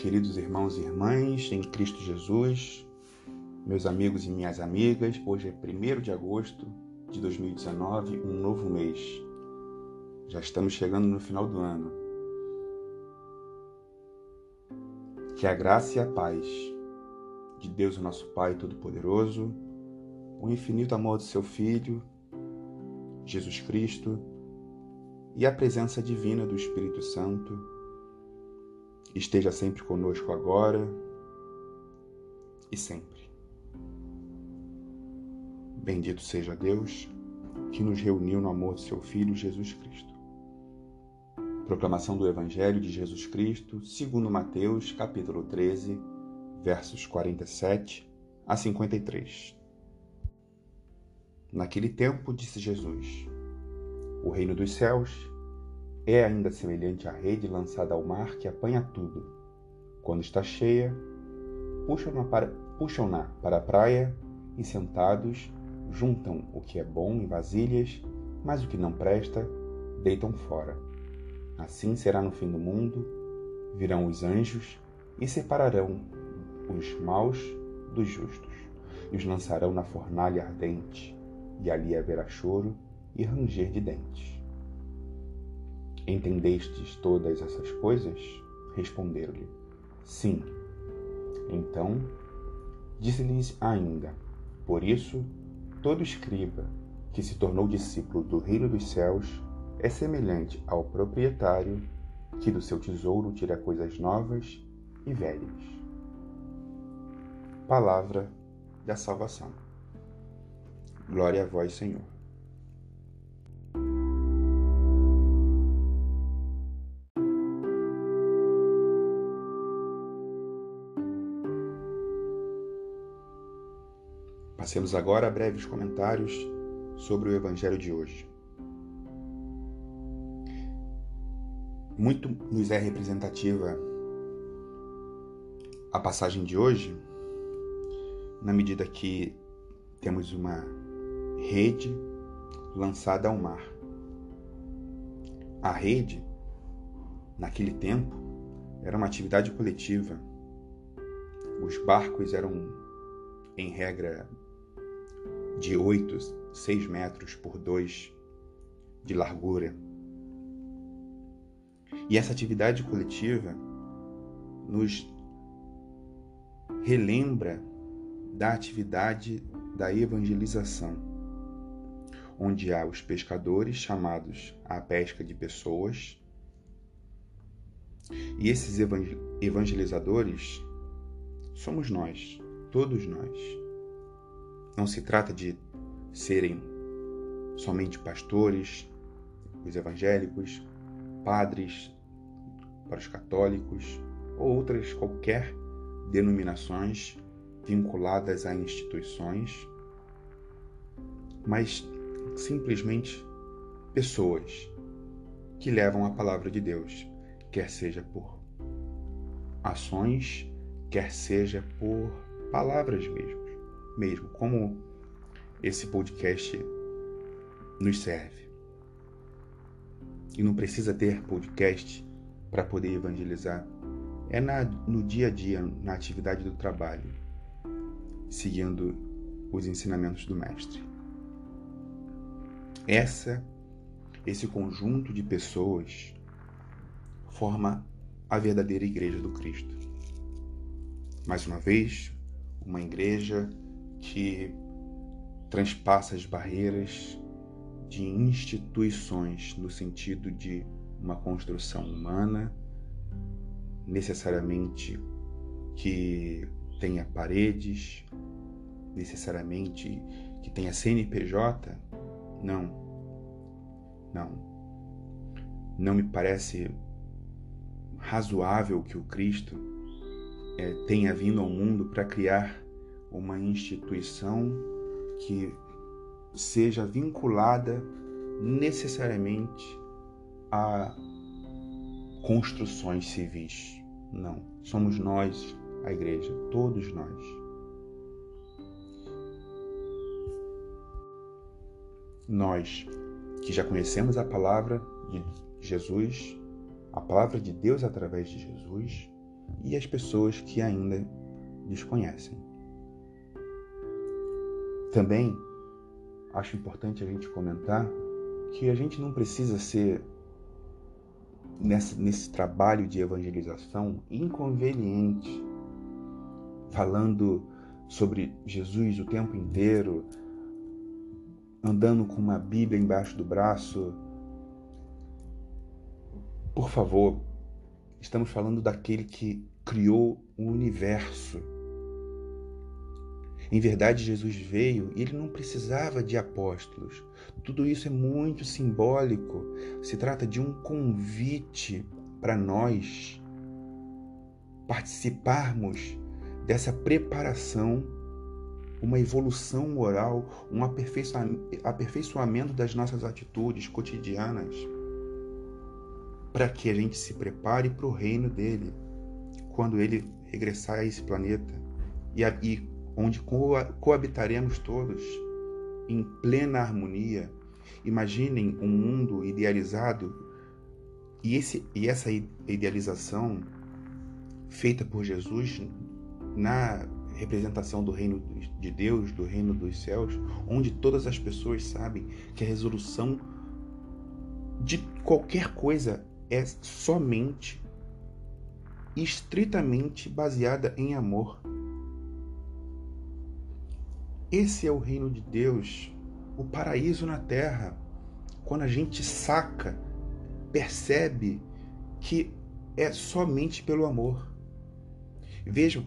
Queridos irmãos e irmãs em Cristo Jesus, meus amigos e minhas amigas, hoje é 1 de agosto de 2019, um novo mês. Já estamos chegando no final do ano. Que a graça e a paz de Deus, o nosso Pai Todo-Poderoso, o infinito amor do seu Filho, Jesus Cristo, e a presença divina do Espírito Santo esteja sempre conosco agora e sempre. Bendito seja Deus que nos reuniu no amor de seu Filho Jesus Cristo. Proclamação do Evangelho de Jesus Cristo, segundo Mateus, capítulo 13, versos 47 a 53. Naquele tempo disse Jesus: O reino dos céus é ainda semelhante à rede lançada ao mar que apanha tudo. Quando está cheia, puxam-na para, puxam para a praia e, sentados, juntam o que é bom em vasilhas, mas o que não presta, deitam fora. Assim será no fim do mundo, virão os anjos e separarão os maus dos justos, e os lançarão na fornalha ardente, e ali haverá choro e ranger de dentes. Entendestes todas essas coisas? Responderam-lhe: Sim. Então, disse-lhes ainda: Por isso, todo escriba que se tornou discípulo do reino dos céus é semelhante ao proprietário que do seu tesouro tira coisas novas e velhas. Palavra da salvação. Glória a vós, Senhor. Passemos agora a breves comentários sobre o Evangelho de hoje. Muito nos é representativa a passagem de hoje, na medida que temos uma rede lançada ao mar. A rede, naquele tempo, era uma atividade coletiva. Os barcos eram, em regra, de 8, 6 metros por 2 de largura. E essa atividade coletiva nos relembra da atividade da evangelização, onde há os pescadores chamados à pesca de pessoas, e esses evangelizadores somos nós, todos nós. Não se trata de serem somente pastores, os evangélicos, padres para os católicos ou outras qualquer denominações vinculadas a instituições, mas simplesmente pessoas que levam a palavra de Deus, quer seja por ações, quer seja por palavras mesmo mesmo, como esse podcast nos serve. E não precisa ter podcast para poder evangelizar. É na, no dia a dia, na atividade do trabalho, seguindo os ensinamentos do Mestre. Essa, esse conjunto de pessoas forma a verdadeira Igreja do Cristo. Mais uma vez, uma igreja que transpassa as barreiras de instituições no sentido de uma construção humana, necessariamente que tenha paredes, necessariamente que tenha CNPJ. Não. Não. Não me parece razoável que o Cristo é, tenha vindo ao mundo para criar uma instituição que seja vinculada necessariamente a construções civis. Não, somos nós, a igreja, todos nós. Nós que já conhecemos a palavra de Jesus, a palavra de Deus através de Jesus, e as pessoas que ainda desconhecem. Também acho importante a gente comentar que a gente não precisa ser nesse, trabalho de evangelização inconveniente, falando sobre Jesus o tempo inteiro, andando com uma Bíblia embaixo do braço. Por favor, estamos falando daquele que criou o universo em verdade, Jesus veio e ele não precisava de apóstolos. Tudo isso é muito simbólico. Se trata de um convite para nós participarmos dessa preparação, uma evolução moral, um aperfeiçoamento das nossas atitudes cotidianas, para que a gente se prepare para o reino dele, quando ele regressar a esse planeta. E, e onde coabitaremos todos em plena harmonia. Imaginem um mundo idealizado e, esse, e essa idealização feita por Jesus na representação do reino de Deus, do reino dos céus, onde todas as pessoas sabem que a resolução de qualquer coisa é somente estritamente baseada em amor. Esse é o reino de Deus, o paraíso na terra. Quando a gente saca, percebe que é somente pelo amor. Vejam,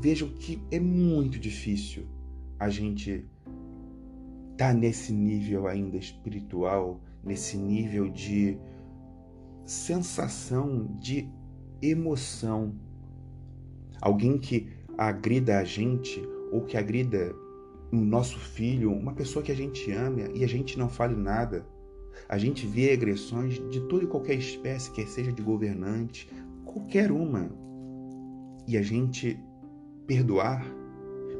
vejam que é muito difícil a gente estar tá nesse nível ainda espiritual, nesse nível de sensação, de emoção. Alguém que agrida a gente ou que agrida um nosso filho, uma pessoa que a gente ama e a gente não fale nada. A gente vê agressões de toda e qualquer espécie, quer seja de governante, qualquer uma. E a gente perdoar,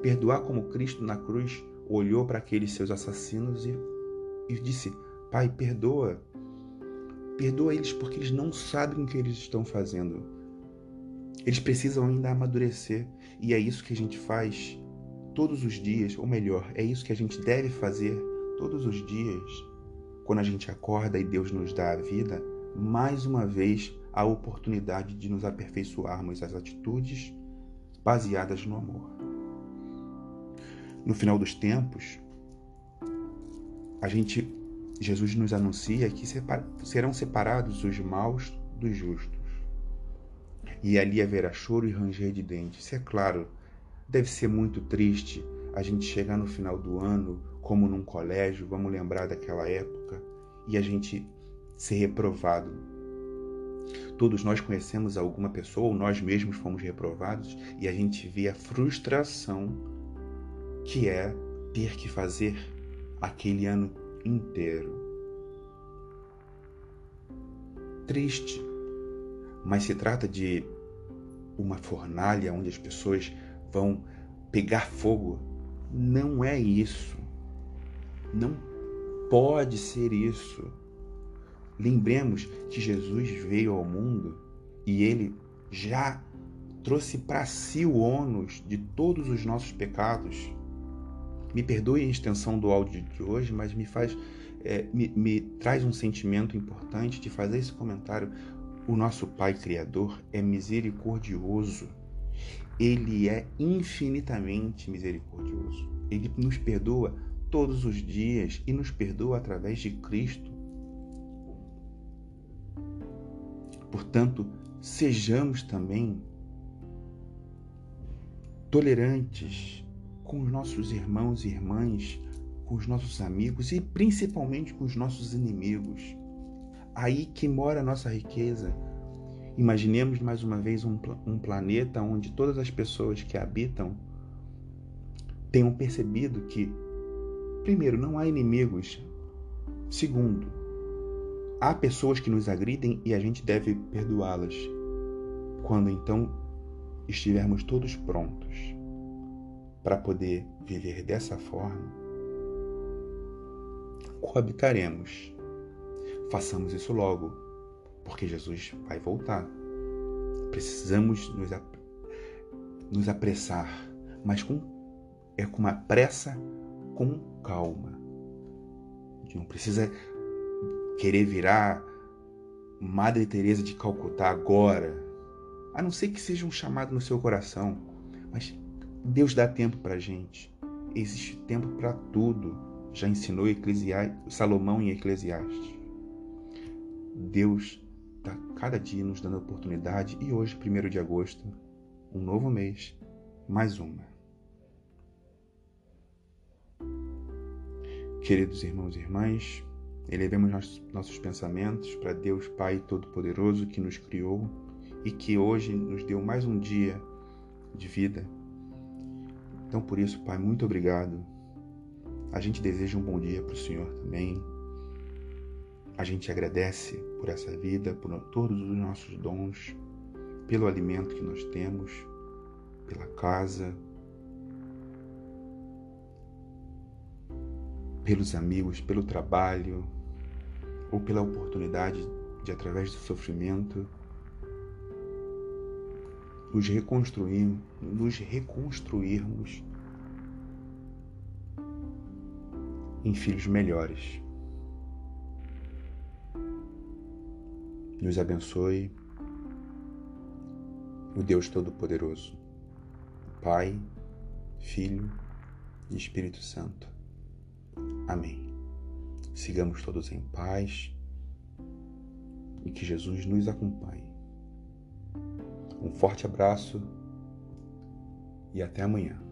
perdoar como Cristo na cruz olhou para aqueles seus assassinos e, e disse: Pai, perdoa. Perdoa eles porque eles não sabem o que eles estão fazendo. Eles precisam ainda amadurecer. E é isso que a gente faz todos os dias, ou melhor, é isso que a gente deve fazer todos os dias, quando a gente acorda e Deus nos dá a vida, mais uma vez a oportunidade de nos aperfeiçoarmos as atitudes baseadas no amor. No final dos tempos, a gente Jesus nos anuncia que serão separados os maus dos justos. E ali haverá choro e ranger de dentes. Isso é claro, Deve ser muito triste a gente chegar no final do ano, como num colégio, vamos lembrar daquela época, e a gente ser reprovado. Todos nós conhecemos alguma pessoa, ou nós mesmos fomos reprovados, e a gente vê a frustração que é ter que fazer aquele ano inteiro. Triste, mas se trata de uma fornalha onde as pessoas vão pegar fogo. Não é isso. Não pode ser isso. Lembremos que Jesus veio ao mundo e ele já trouxe para si o ônus de todos os nossos pecados. Me perdoe a extensão do áudio de hoje, mas me faz é, me, me traz um sentimento importante de fazer esse comentário. O nosso Pai Criador é misericordioso ele é infinitamente misericordioso. Ele nos perdoa todos os dias e nos perdoa através de Cristo. Portanto, sejamos também tolerantes com os nossos irmãos e irmãs, com os nossos amigos e principalmente com os nossos inimigos. Aí que mora a nossa riqueza, Imaginemos mais uma vez um, um planeta onde todas as pessoas que habitam tenham percebido que, primeiro, não há inimigos. Segundo, há pessoas que nos agridem e a gente deve perdoá-las. Quando então estivermos todos prontos para poder viver dessa forma, coabitaremos. Façamos isso logo porque Jesus vai voltar. precisamos nos, ap nos apressar, mas com, é com uma pressa com calma. Não precisa querer virar Madre Teresa de Calcutá agora, a não ser que seja um chamado no seu coração, mas Deus dá tempo para gente. Existe tempo para tudo. Já ensinou Salomão em Eclesiastes. Deus está cada dia nos dando oportunidade e hoje, 1 de agosto, um novo mês, mais uma. Queridos irmãos e irmãs, elevemos nossos pensamentos para Deus Pai Todo-Poderoso que nos criou e que hoje nos deu mais um dia de vida. Então, por isso, Pai, muito obrigado. A gente deseja um bom dia para o Senhor também. A gente agradece por essa vida, por todos os nossos dons, pelo alimento que nós temos, pela casa, pelos amigos, pelo trabalho, ou pela oportunidade de, através do sofrimento, nos reconstruir, nos reconstruirmos em filhos melhores. Nos abençoe o Deus Todo-Poderoso, Pai, Filho e Espírito Santo. Amém. Sigamos todos em paz e que Jesus nos acompanhe. Um forte abraço e até amanhã.